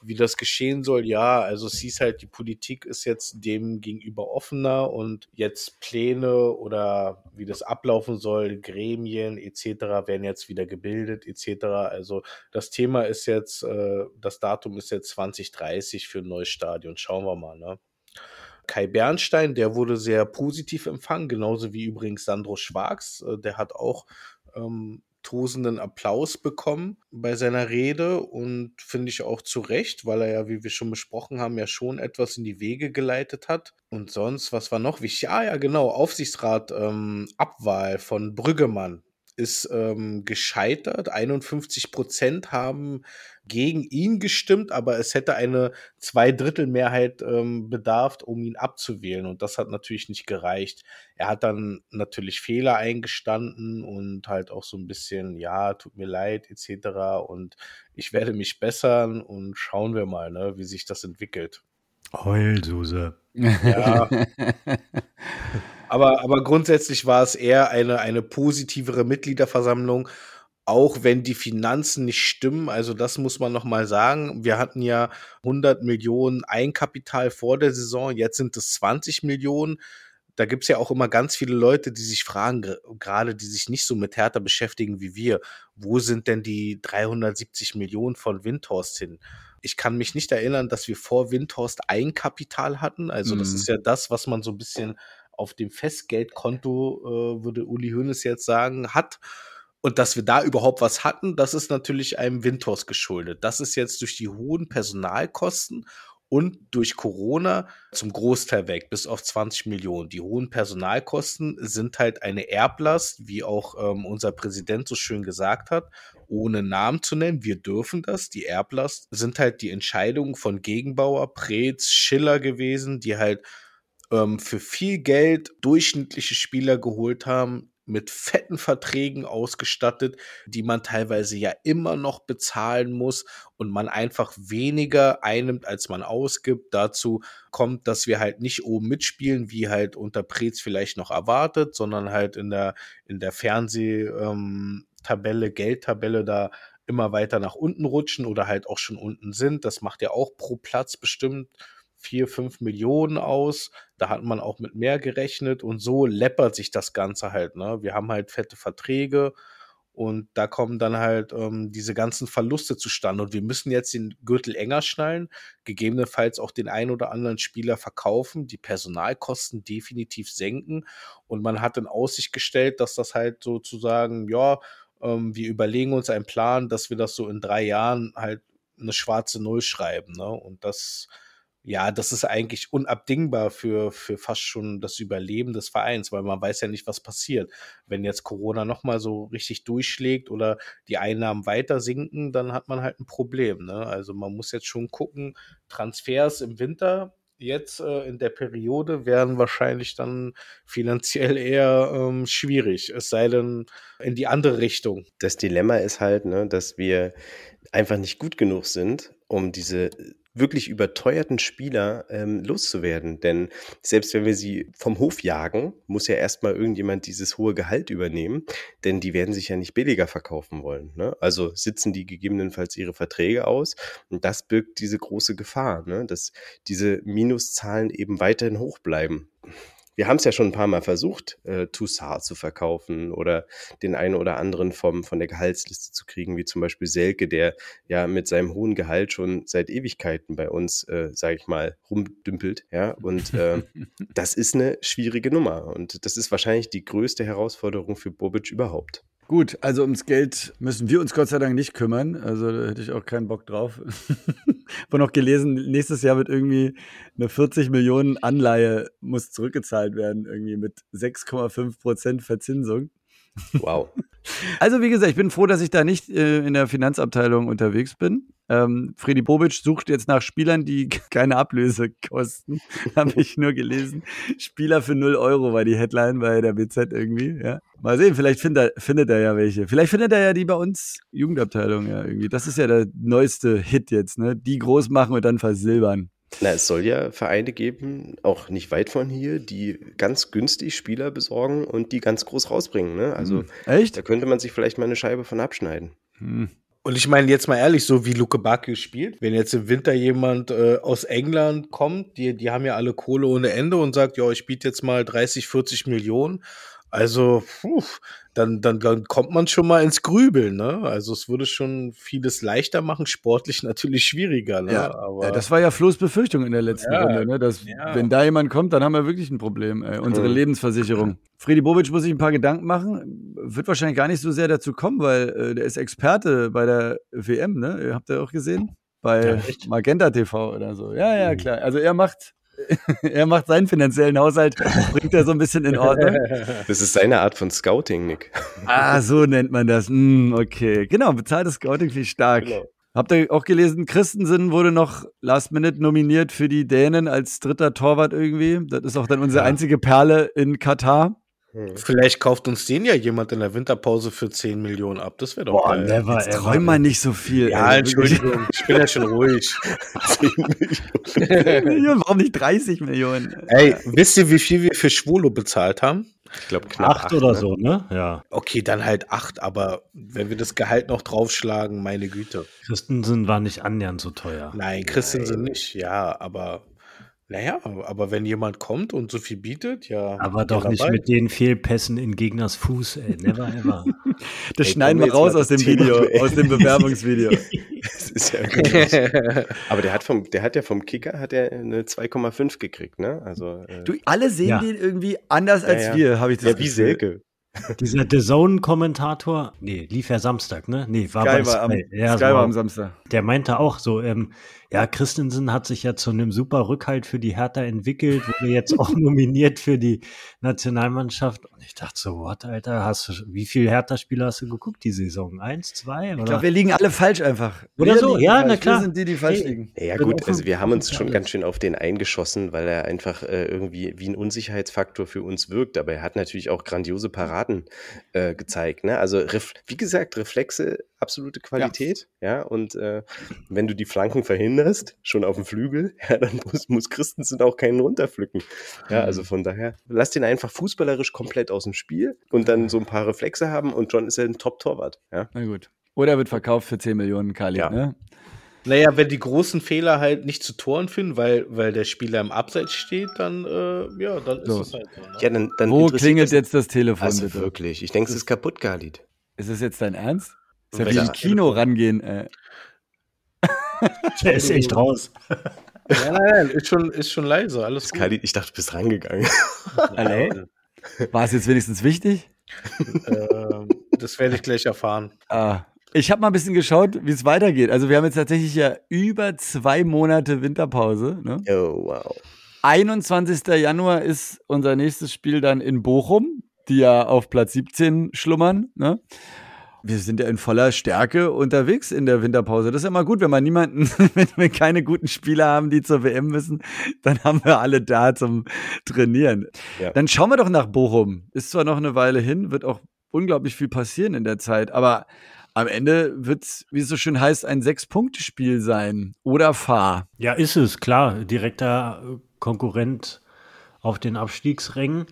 Speaker 4: Wie das geschehen soll, ja, also es hieß halt, die Politik ist jetzt dem gegenüber offener und jetzt Pläne oder wie das ablaufen soll, Gremien etc. werden jetzt wieder gebildet etc. Also das Thema ist jetzt, äh, das Datum ist jetzt 2030 für ein neues Stadion. Schauen wir mal, ne? Kai Bernstein, der wurde sehr positiv empfangen, genauso wie übrigens Sandro Schwarz. Äh, der hat auch ähm, tosenden Applaus bekommen bei seiner Rede und finde ich auch zu Recht, weil er ja, wie wir schon besprochen haben, ja schon etwas in die Wege geleitet hat. Und sonst, was war noch wichtig? Ah ja, genau, Aufsichtsrat ähm, Abwahl von Brüggemann ist ähm, gescheitert. 51 Prozent haben gegen ihn gestimmt, aber es hätte eine Zweidrittelmehrheit ähm, bedarf, um ihn abzuwählen. Und das hat natürlich nicht gereicht. Er hat dann natürlich Fehler eingestanden und halt auch so ein bisschen, ja, tut mir leid, etc. Und ich werde mich bessern und schauen wir mal, ne, wie sich das entwickelt.
Speaker 2: Heulsuse.
Speaker 4: Ja. (laughs) aber, aber grundsätzlich war es eher eine, eine positivere Mitgliederversammlung, auch wenn die Finanzen nicht stimmen. Also das muss man noch mal sagen. Wir hatten ja 100 Millionen Einkapital vor der Saison, jetzt sind es 20 Millionen. Da gibt's ja auch immer ganz viele Leute, die sich fragen, gerade die sich nicht so mit Hertha beschäftigen wie wir, wo sind denn die 370 Millionen von Windhorst hin? ich kann mich nicht erinnern, dass wir vor Windhorst Eigenkapital hatten. Also mhm. das ist ja das, was man so ein bisschen auf dem Festgeldkonto, äh, würde Uli Hoeneß jetzt sagen, hat. Und dass wir da überhaupt was hatten, das ist natürlich einem Windhorst geschuldet. Das ist jetzt durch die hohen Personalkosten und durch Corona zum Großteil weg, bis auf 20 Millionen. Die hohen Personalkosten sind halt eine Erblast, wie auch ähm, unser Präsident so schön gesagt hat ohne Namen zu nennen, wir dürfen das, die Erblast, sind halt die Entscheidungen von Gegenbauer, Preetz, Schiller gewesen, die halt ähm, für viel Geld durchschnittliche Spieler geholt haben, mit fetten Verträgen ausgestattet, die man teilweise ja immer noch bezahlen muss und man einfach weniger einnimmt, als man ausgibt. Dazu kommt, dass wir halt nicht oben mitspielen, wie halt unter Preetz vielleicht noch erwartet, sondern halt in der, in der Fernseh, ähm, Tabelle, Geldtabelle da immer weiter nach unten rutschen oder halt auch schon unten sind. Das macht ja auch pro Platz bestimmt vier, fünf Millionen aus. Da hat man auch mit mehr gerechnet und so läppert sich das Ganze halt. Ne? Wir haben halt fette Verträge und da kommen dann halt ähm, diese ganzen Verluste zustande. Und wir müssen jetzt den Gürtel enger schnallen, gegebenenfalls auch den ein oder anderen Spieler verkaufen, die Personalkosten definitiv senken. Und man hat in Aussicht gestellt, dass das halt sozusagen, ja, ähm, wir überlegen uns einen Plan, dass wir das so in drei Jahren halt eine schwarze Null schreiben. Ne? Und das, ja, das ist eigentlich unabdingbar für, für fast schon das Überleben des Vereins, weil man weiß ja nicht, was passiert. Wenn jetzt Corona nochmal so richtig durchschlägt oder die Einnahmen weiter sinken, dann hat man halt ein Problem. Ne? Also man muss jetzt schon gucken, Transfers im Winter jetzt äh, in der Periode wären wahrscheinlich dann finanziell eher ähm, schwierig, es sei denn in die andere Richtung.
Speaker 3: Das Dilemma ist halt, ne, dass wir einfach nicht gut genug sind, um diese wirklich überteuerten Spieler ähm, loszuwerden. Denn selbst wenn wir sie vom Hof jagen, muss ja erstmal irgendjemand dieses hohe Gehalt übernehmen, denn die werden sich ja nicht billiger verkaufen wollen. Ne? Also sitzen die gegebenenfalls ihre Verträge aus und das birgt diese große Gefahr, ne? dass diese Minuszahlen eben weiterhin hoch bleiben wir haben es ja schon ein paar Mal versucht, äh, Toussaint zu verkaufen oder den einen oder anderen vom, von der Gehaltsliste zu kriegen, wie zum Beispiel Selke, der ja mit seinem hohen Gehalt schon seit Ewigkeiten bei uns, äh, sage ich mal, rumdümpelt. Ja, und äh, (laughs) das ist eine schwierige Nummer und das ist wahrscheinlich die größte Herausforderung für Bobic überhaupt.
Speaker 2: Gut, also ums Geld müssen wir uns Gott sei Dank nicht kümmern. Also da hätte ich auch keinen Bock drauf. (laughs) Habe noch gelesen, nächstes Jahr wird irgendwie eine 40 Millionen Anleihe muss zurückgezahlt werden, irgendwie mit 6,5 Prozent Verzinsung.
Speaker 3: Wow. (laughs)
Speaker 2: Also wie gesagt, ich bin froh, dass ich da nicht äh, in der Finanzabteilung unterwegs bin. Ähm, Freddy Bobic sucht jetzt nach Spielern, die (laughs) keine Ablöse kosten. (laughs) Habe ich nur gelesen. Spieler für 0 Euro war die Headline bei der BZ irgendwie. Ja. Mal sehen, vielleicht find er, findet er ja welche. Vielleicht findet er ja die bei uns Jugendabteilung ja irgendwie. Das ist ja der neueste Hit jetzt, ne? Die groß machen und dann versilbern.
Speaker 3: Na, es soll ja Vereine geben, auch nicht weit von hier, die ganz günstig Spieler besorgen und die ganz groß rausbringen. Ne? Also
Speaker 2: Hm. Echt?
Speaker 3: da könnte man sich vielleicht mal eine Scheibe von abschneiden.
Speaker 2: Hm.
Speaker 4: Und ich meine jetzt mal ehrlich, so wie Luke Bacchio spielt, wenn jetzt im Winter jemand äh, aus England kommt, die, die haben ja alle Kohle ohne Ende und sagt, ja, ich biete jetzt mal 30, 40 Millionen. Also, puh, dann, dann, dann kommt man schon mal ins Grübeln, ne? Also es würde schon vieles leichter machen, sportlich (laughs) natürlich schwieriger, ne?
Speaker 2: Ja,
Speaker 4: Aber
Speaker 2: ja, das war ja Flo's Befürchtung in der letzten
Speaker 4: Ja,
Speaker 2: Runde, ne? dass
Speaker 4: ja.
Speaker 2: wenn da jemand kommt, dann haben wir wirklich ein Problem. Ey. Unsere
Speaker 3: Mhm.
Speaker 2: Lebensversicherung. (laughs) Friedi Bobic muss sich ein paar Gedanken machen. Wird wahrscheinlich gar nicht so sehr dazu kommen, weil äh, der ist Experte bei der WM, ne? Ihr habt ja auch gesehen? Bei? Magenta TV oder so. Ja, ja,
Speaker 3: Mhm.
Speaker 2: klar. Also er macht, (laughs) er macht seinen finanziellen Haushalt, bringt er so ein bisschen in Ordnung. (laughs)
Speaker 3: Das ist seine Art von Scouting, Nick. (laughs)
Speaker 2: Ah, so nennt man das. Hm, okay. Genau, bezahltes Scouting viel stark.
Speaker 3: Genau.
Speaker 2: Habt ihr auch gelesen, Christensen wurde noch Last Minute nominiert für die Dänen als dritter Torwart irgendwie. Das ist auch dann unsere
Speaker 5: Ja.
Speaker 2: einzige Perle in Katar.
Speaker 3: Hm.
Speaker 4: Vielleicht kauft uns den ja jemand in der Winterpause für 10 Millionen ab. Das wäre doch
Speaker 5: Boah,
Speaker 4: geil.
Speaker 5: never
Speaker 2: Jetzt
Speaker 5: ever.
Speaker 2: träum mal nicht so viel.
Speaker 4: Ja,
Speaker 2: ey.
Speaker 4: Entschuldigung, ich bin ja schon ruhig. (laughs)
Speaker 3: 10 Millionen.
Speaker 2: Millionen, (laughs) Warum nicht 30 Millionen?
Speaker 4: Ey, wisst ihr, wie viel wir für Schwolo bezahlt haben?
Speaker 3: Ich glaube knapp
Speaker 5: Acht oder
Speaker 3: ne?
Speaker 5: so, ne? Ja.
Speaker 4: Okay, dann halt acht, aber wenn wir das Gehalt noch draufschlagen, meine Güte.
Speaker 5: Christensen war nicht annähernd so teuer.
Speaker 4: Nein, Christensen nicht, ja, aber naja, aber wenn jemand kommt und so viel bietet, ja.
Speaker 5: Aber doch nicht
Speaker 4: dabei.
Speaker 5: mit den Fehlpässen in Gegners Fuß, ey. Never ever. (laughs)
Speaker 2: Das
Speaker 3: Ey,
Speaker 2: schneiden wir raus aus dem
Speaker 3: Thema
Speaker 2: Video,
Speaker 3: beenden. (laughs)
Speaker 2: aus dem Bewerbungsvideo. (laughs)
Speaker 3: Das ist ja wirklich. Aber der hat vom, der hat ja vom Kicker hat er eine 2,5 gekriegt, ne? Also äh,
Speaker 2: Du, alle sehen
Speaker 5: Ja.
Speaker 2: den irgendwie anders als
Speaker 3: ja.
Speaker 2: wir, habe ich das
Speaker 3: ja, wie
Speaker 2: Gefühl.
Speaker 3: Selke.
Speaker 5: Dieser The Zone-Kommentator, nee, lief ja Samstag, ne? Nee, war
Speaker 2: Sky
Speaker 5: bei
Speaker 2: war am,
Speaker 5: Sky. Ja,
Speaker 2: Sky war am Samstag.
Speaker 5: Der meinte auch so, ähm, ja, Christensen hat sich ja zu einem super Rückhalt für die Hertha entwickelt, wurde jetzt auch (laughs) nominiert für die Nationalmannschaft. Und ich dachte so, what, Alter, hast du, wie viele Hertha-Spieler hast du geguckt die Saison? Eins, zwei?
Speaker 2: Ich
Speaker 5: Oder?
Speaker 2: glaube, wir liegen alle falsch einfach.
Speaker 5: Oder
Speaker 2: wir
Speaker 5: so, ja,
Speaker 2: falsch.
Speaker 5: na klar.
Speaker 2: Wir sind die, die falsch
Speaker 5: Hey.
Speaker 2: liegen.
Speaker 3: Ja gut, also wir haben uns schon ganz schön auf den eingeschossen, weil er einfach äh, irgendwie wie ein Unsicherheitsfaktor für uns wirkt. Aber er hat natürlich auch grandiose Paraden äh, gezeigt. Ne? Also wie gesagt, Reflexe, absolute Qualität. Ja, und äh, wenn du die Flanken verhinderst, schon auf dem Flügel, (laughs) ja, dann muss, muss Christensen auch keinen runterpflücken. Ja, also
Speaker 2: Mhm.
Speaker 3: von daher, lass den einfach fußballerisch komplett aus dem Spiel und dann so ein paar Reflexe haben und schon ist er ein Top-Torwart. Ja.
Speaker 2: Na gut. Oder er wird verkauft für 10 Millionen Kali.
Speaker 3: Ja.
Speaker 2: Ne?
Speaker 4: Naja, wenn die großen Fehler halt nicht zu Toren finden, weil, weil der Spieler im Abseits steht, dann, äh, ja, dann ist
Speaker 2: So.
Speaker 4: es halt so. Ne?
Speaker 3: Ja, dann, dann
Speaker 2: Wo klingelt
Speaker 3: das-
Speaker 2: jetzt das Telefon,
Speaker 3: Also
Speaker 2: bitte?
Speaker 3: wirklich, ich denke, es ist kaputt, Khalid.
Speaker 2: Ist es jetzt dein Ernst? Ist ja
Speaker 4: Wenn
Speaker 2: wie im Kino rangehen. Äh.
Speaker 5: Der ist echt raus.
Speaker 4: Nein, nein, nein, ist schon, ist schon leise, alles gut.
Speaker 3: Khalid, ich dachte, du bist rangegangen. (laughs)
Speaker 2: Alle? War es jetzt wenigstens wichtig?
Speaker 4: Ähm, das werde ich gleich erfahren.
Speaker 2: Ah. Ich habe mal ein bisschen geschaut, wie es weitergeht. Also wir haben jetzt tatsächlich ja über zwei Monate Winterpause. Ne?
Speaker 3: Oh, wow.
Speaker 2: 21. Januar ist unser nächstes Spiel dann in Bochum, die ja auf Platz 17 schlummern. Ne? Wir sind ja in voller Stärke unterwegs in der Winterpause. Das ist ja immer gut, wenn wir niemanden, (laughs) wenn wir keine guten Spieler haben, die zur WM müssen, dann haben wir alle da zum Trainieren.
Speaker 3: Ja.
Speaker 2: Dann schauen wir doch nach Bochum. Ist zwar noch eine Weile hin, wird auch unglaublich viel passieren in der Zeit, aber am Ende wird es, wie es so schön heißt, ein Sechs-Punkte-Spiel sein. Oder Fahr.
Speaker 5: Ja, ist es, klar. Direkter Konkurrent auf den Abstiegsrängen.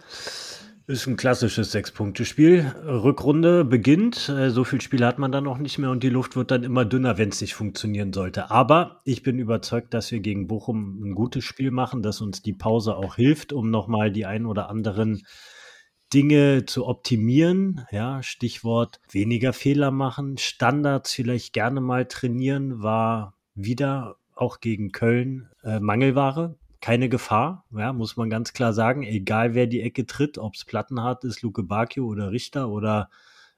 Speaker 5: Ist ein klassisches Sechs-Punkte-Spiel. Rückrunde beginnt. Äh, So viel Spiele hat man dann auch nicht mehr und die Luft wird dann immer dünner, wenn es nicht funktionieren sollte. Aber ich bin überzeugt, dass wir gegen Bochum ein gutes Spiel machen, dass uns die Pause auch hilft, um nochmal die ein oder anderen Dinge zu optimieren. Ja, Stichwort weniger Fehler machen, Standards vielleicht gerne mal trainieren, war wieder auch gegen Köln äh, Mangelware. Keine Gefahr, ja, muss man ganz klar sagen. Egal wer die Ecke tritt, ob es Plattenhardt ist, Luke Bakio oder Richter oder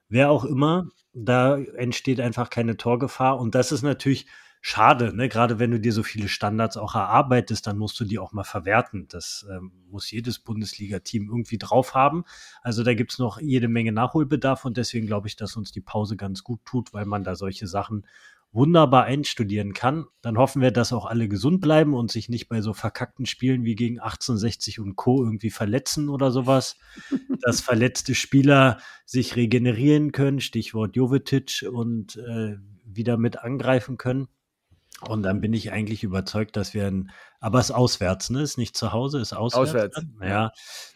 Speaker 5: wer auch immer, da entsteht einfach keine Torgefahr. Und das ist natürlich schade, ne? gerade wenn du dir so viele Standards auch erarbeitest, dann musst du die auch mal verwerten. Das ähm, muss jedes Bundesliga-Team irgendwie drauf haben. Also da gibt's noch jede Menge Nachholbedarf und deswegen glaube ich, dass uns die Pause ganz gut tut, weil man da solche Sachen wunderbar einstudieren kann. Dann hoffen wir, dass auch alle gesund bleiben und sich nicht bei so verkackten Spielen wie gegen 1860 und Co. irgendwie verletzen oder sowas. (laughs) dass verletzte Spieler sich regenerieren können, Stichwort Jovetic, und äh, wieder mit angreifen können. Und dann bin ich eigentlich überzeugt, dass wir ein, aber es ist auswärts, ne? Ist nicht zu Hause, ist auswärts.
Speaker 2: Auswärts.
Speaker 5: Ja,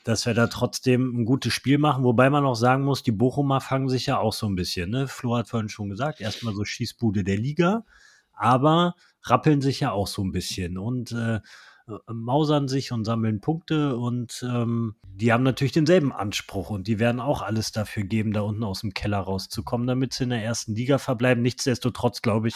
Speaker 5: dass wir da trotzdem ein gutes Spiel machen, wobei man auch sagen muss, die Bochumer fangen sich ja auch so ein bisschen, ne? Flo hat vorhin schon gesagt, erstmal so Schießbude der Liga, aber rappeln sich ja auch so ein bisschen und äh, mausern sich und sammeln Punkte und ähm, die haben natürlich denselben Anspruch und die werden auch alles dafür geben, da unten aus dem Keller rauszukommen, damit sie in der ersten Liga verbleiben. Nichtsdestotrotz glaube ich,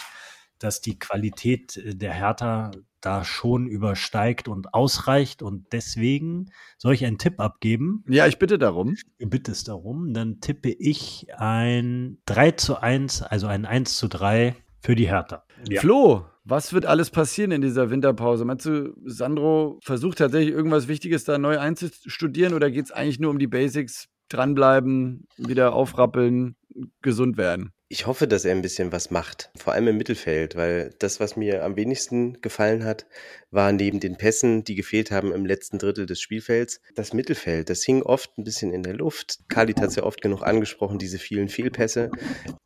Speaker 5: dass die Qualität äh, der Hertha da schon übersteigt und ausreicht und deswegen soll ich einen Tipp abgeben.
Speaker 2: Ja, ich bitte darum.
Speaker 5: Du bittest darum, dann tippe ich ein 3 zu 1, also ein 1 zu 3 für die Hertha. Ja.
Speaker 2: Flo, was wird alles passieren in dieser Winterpause? Meinst du, Sandro versucht tatsächlich irgendwas Wichtiges da neu einzustudieren oder geht es eigentlich nur um die Basics? Dranbleiben, wieder aufrappeln, gesund werden?
Speaker 3: Ich hoffe, dass er ein bisschen was macht, vor allem im Mittelfeld, weil das, was mir am wenigsten gefallen hat, war neben den Pässen, die gefehlt haben im letzten Drittel des Spielfelds, das Mittelfeld. Das hing oft ein bisschen in der Luft. Khalid hat es ja oft genug angesprochen, diese vielen Fehlpässe.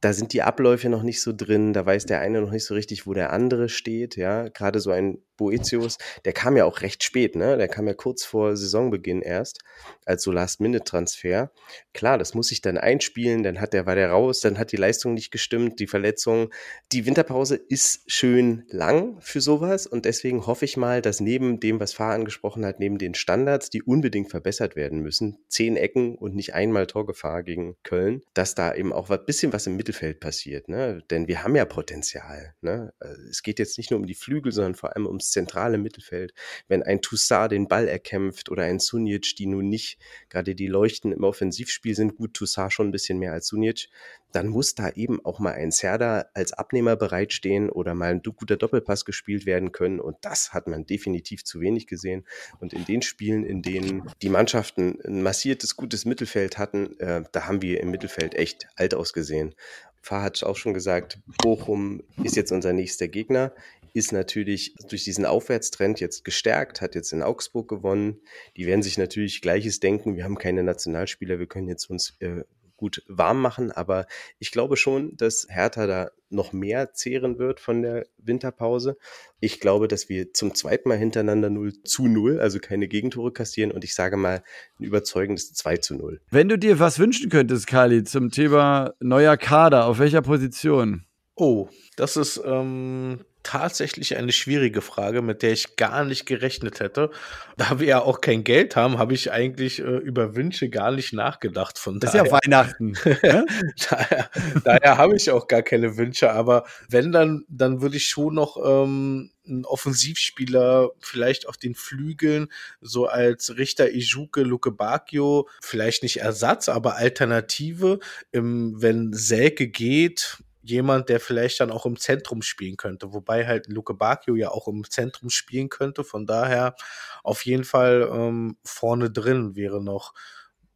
Speaker 3: Da sind die Abläufe noch nicht so drin, da weiß der eine noch nicht so richtig, wo der andere steht. Ja, gerade so ein Boetius, der kam ja auch recht spät, ne? Der kam ja kurz vor Saisonbeginn erst, als so Last-Minute-Transfer. Klar, das muss sich dann einspielen, dann hat der, war der raus, dann hat die Leistung nicht gestimmt, die Verletzung. Die Winterpause ist schön lang für sowas und deswegen hoffe ich mal, dass neben dem, was Fahr angesprochen hat, neben den Standards, die unbedingt verbessert werden müssen, zehn Ecken und nicht einmal Torgefahr gegen Köln, dass da eben auch ein bisschen was im Mittelfeld passiert. Ne? Denn wir haben ja Potenzial. Ne? Äh, es geht jetzt nicht nur um die Flügel, sondern vor allem ums zentrale Mittelfeld. Wenn ein Toussaint den Ball erkämpft oder ein Sunic, die nun nicht gerade die Leuchten im Offensivspiel sind, gut, Toussaint schon ein bisschen mehr als Sunic, dann muss da eben auch mal ein Serda als Abnehmer bereitstehen oder mal ein guter Doppelpass gespielt werden können. Und das hat man definitiv zu wenig gesehen. Und in den Spielen, in denen die Mannschaften ein massiertes, gutes Mittelfeld hatten, äh, da haben wir im Mittelfeld echt alt ausgesehen. Fahr hat auch schon gesagt, Bochum ist jetzt unser nächster Gegner, ist natürlich durch diesen Aufwärtstrend jetzt gestärkt, hat jetzt in Augsburg gewonnen. Die werden sich natürlich Gleiches denken. Wir haben keine Nationalspieler, wir können jetzt uns äh, gut warm machen. Aber ich glaube schon, dass Hertha da noch mehr zehren wird von der Winterpause. Ich glaube, dass wir zum zweiten Mal hintereinander 0 zu 0, also keine Gegentore kassieren und ich sage mal ein überzeugendes 2 zu 0.
Speaker 2: Wenn du dir was wünschen könntest, Kali, zum Thema neuer Kader, auf welcher Position?
Speaker 4: Oh, das ist ähm, tatsächlich eine schwierige Frage, mit der ich gar nicht gerechnet hätte. Da wir ja auch kein Geld haben, habe ich eigentlich äh, über Wünsche gar nicht nachgedacht. Von
Speaker 2: das daher, ist ja Weihnachten. (laughs)
Speaker 4: daher, daher habe ich auch gar keine Wünsche. Aber wenn dann, dann würde ich schon noch ähm, einen Offensivspieler vielleicht auf den Flügeln, so als Richter Ijuke, Luke Bacchio, vielleicht nicht Ersatz, aber Alternative. Im, wenn Selke geht, jemand, der vielleicht dann auch im Zentrum spielen könnte, wobei halt Luke Bacchio ja auch im Zentrum spielen könnte. Von daher auf jeden Fall ähm, vorne drin wäre noch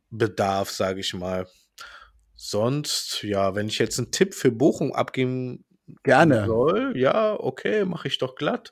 Speaker 4: Bedarf, sage ich mal. Sonst, ja, wenn ich jetzt einen Tipp für Bochum abgeben
Speaker 2: Gerne.
Speaker 4: soll, ja, okay, mache ich doch glatt.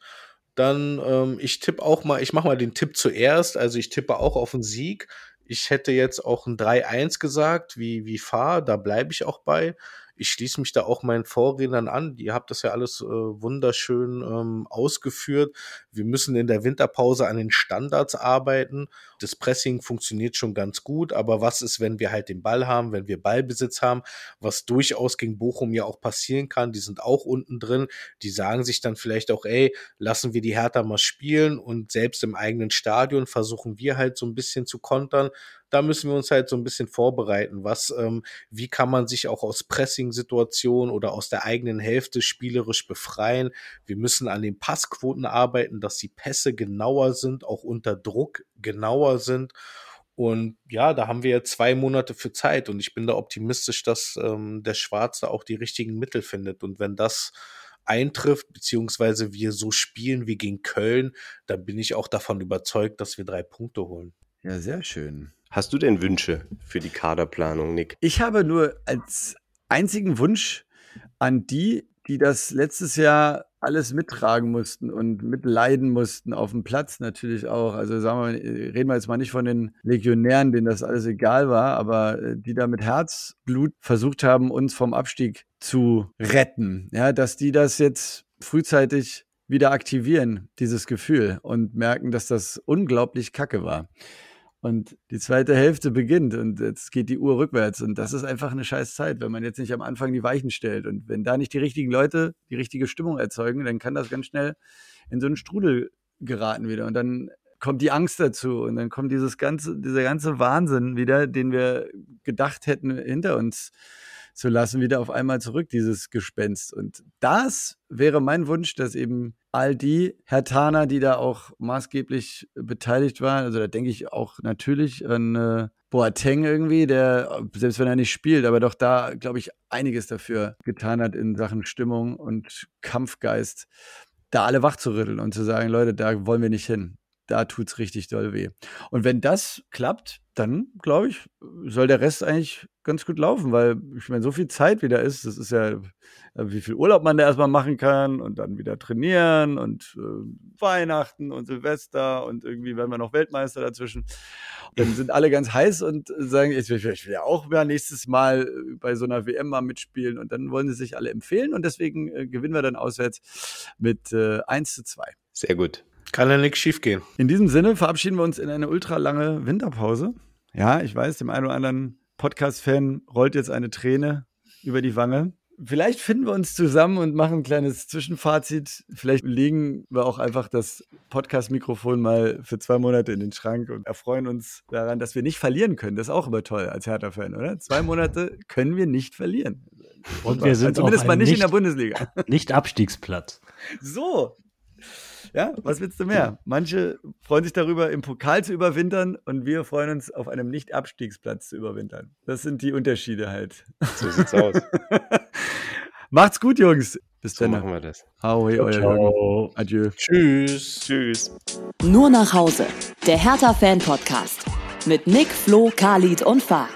Speaker 4: Dann, ähm, ich tippe auch mal, ich mache mal den Tipp zuerst. Also ich tippe auch auf einen Sieg. Ich hätte jetzt auch ein 3-1 gesagt, wie, wie Fahr, da bleibe ich auch bei ich schließe mich da auch meinen Vorrednern an. Ihr habt das ja alles äh, wunderschön ähm, ausgeführt. Wir müssen in der Winterpause an den Standards arbeiten. Das Pressing funktioniert schon ganz gut, aber was ist, wenn wir halt den Ball haben, wenn wir Ballbesitz haben, was durchaus gegen Bochum ja auch passieren kann. Die sind auch unten drin. Die sagen sich dann vielleicht auch, ey, lassen wir die Hertha mal spielen und selbst im eigenen Stadion versuchen wir halt so ein bisschen zu kontern da müssen wir uns halt so ein bisschen vorbereiten. Was, ähm, wie kann man sich auch aus Pressing-Situationen oder aus der eigenen Hälfte spielerisch befreien? Wir müssen an den Passquoten arbeiten, dass die Pässe genauer sind, auch unter Druck genauer sind. Und ja, da haben wir zwei Monate für Zeit und ich bin da optimistisch, dass ähm, der Schwarze auch die richtigen Mittel findet. Und wenn das eintrifft, beziehungsweise wir so spielen wie gegen Köln, dann bin ich auch davon überzeugt, dass wir drei Punkte holen.
Speaker 2: Ja, sehr schön.
Speaker 3: Hast du denn Wünsche für die Kaderplanung, Nick?
Speaker 2: Ich habe nur als einzigen Wunsch an die, die das letztes Jahr alles mittragen mussten und mitleiden mussten auf dem Platz natürlich auch. Also sagen wir, reden wir jetzt mal nicht von den Legionären, denen das alles egal war, aber äh, die da mit Herzblut versucht haben, uns vom Abstieg zu retten. Ja, dass die das jetzt frühzeitig wieder aktivieren, dieses Gefühl, und merken, dass das unglaublich kacke war. Und die zweite Hälfte beginnt und jetzt geht die Uhr rückwärts. Und das ist einfach eine scheiß Zeit, wenn man jetzt nicht am Anfang die Weichen stellt. Und wenn da nicht die richtigen Leute die richtige Stimmung erzeugen, dann kann das ganz schnell in so einen Strudel geraten wieder. Und dann kommt die Angst dazu und dann kommt dieses ganze, dieser ganze Wahnsinn wieder, den wir gedacht hätten, hinter uns zu lassen, wieder auf einmal zurück, dieses Gespenst. Und das wäre mein Wunsch, dass eben all die Herr Tana, die da auch maßgeblich beteiligt waren, also da denke ich auch natürlich an äh, Boateng irgendwie, der, selbst wenn er nicht spielt, aber doch da, glaube ich, einiges dafür getan hat in Sachen Stimmung und Kampfgeist, da alle wach zu rütteln und zu sagen, Leute, da wollen wir nicht hin da tut es richtig doll weh. Und wenn das klappt, dann glaube ich, soll der Rest eigentlich ganz gut laufen, weil ich meine, so viel Zeit wieder ist, das ist ja, wie viel Urlaub man da erstmal machen kann und dann wieder trainieren und äh, Weihnachten und Silvester und irgendwie werden wir noch Weltmeister dazwischen. Dann sind alle ganz heiß und sagen, ich will, ich will ja auch mal nächstes Mal bei so einer WM mal mitspielen und dann wollen sie sich alle empfehlen und deswegen äh, gewinnen wir dann auswärts mit äh, 1 zu 2.
Speaker 3: Sehr gut.
Speaker 4: Kann ja nichts schief gehen.
Speaker 2: In diesem Sinne verabschieden wir uns in eine ultra lange Winterpause. Ja, ich weiß, dem einen oder anderen Podcast-Fan rollt jetzt eine Träne über die Wange. Vielleicht finden wir uns zusammen und machen ein kleines Zwischenfazit. Vielleicht legen wir auch einfach das Podcast-Mikrofon mal für zwei Monate in den Schrank und erfreuen uns daran, dass wir nicht verlieren können. Das ist auch immer toll als Hertha-Fan, oder? Zwei Monate können wir nicht verlieren.
Speaker 5: Und wir sind
Speaker 2: also zumindest mal nicht, nicht in der Bundesliga.
Speaker 5: Nicht Abstiegsplatz.
Speaker 2: So, ja, (laughs) was willst du mehr? Manche freuen sich darüber, im Pokal zu überwintern und wir freuen uns, auf einem Nicht-Abstiegsplatz zu überwintern. Das sind die Unterschiede halt.
Speaker 3: So sieht's aus. (laughs)
Speaker 2: Macht's gut, Jungs.
Speaker 3: Bis so dann. machen wir das.
Speaker 2: Ahoi, euer Ciao. Adieu.
Speaker 3: Tschüss. Tschüss.
Speaker 1: Nur nach Hause. Der Hertha-Fan-Podcast. Mit Nick, Flo, Khalid und Fahr.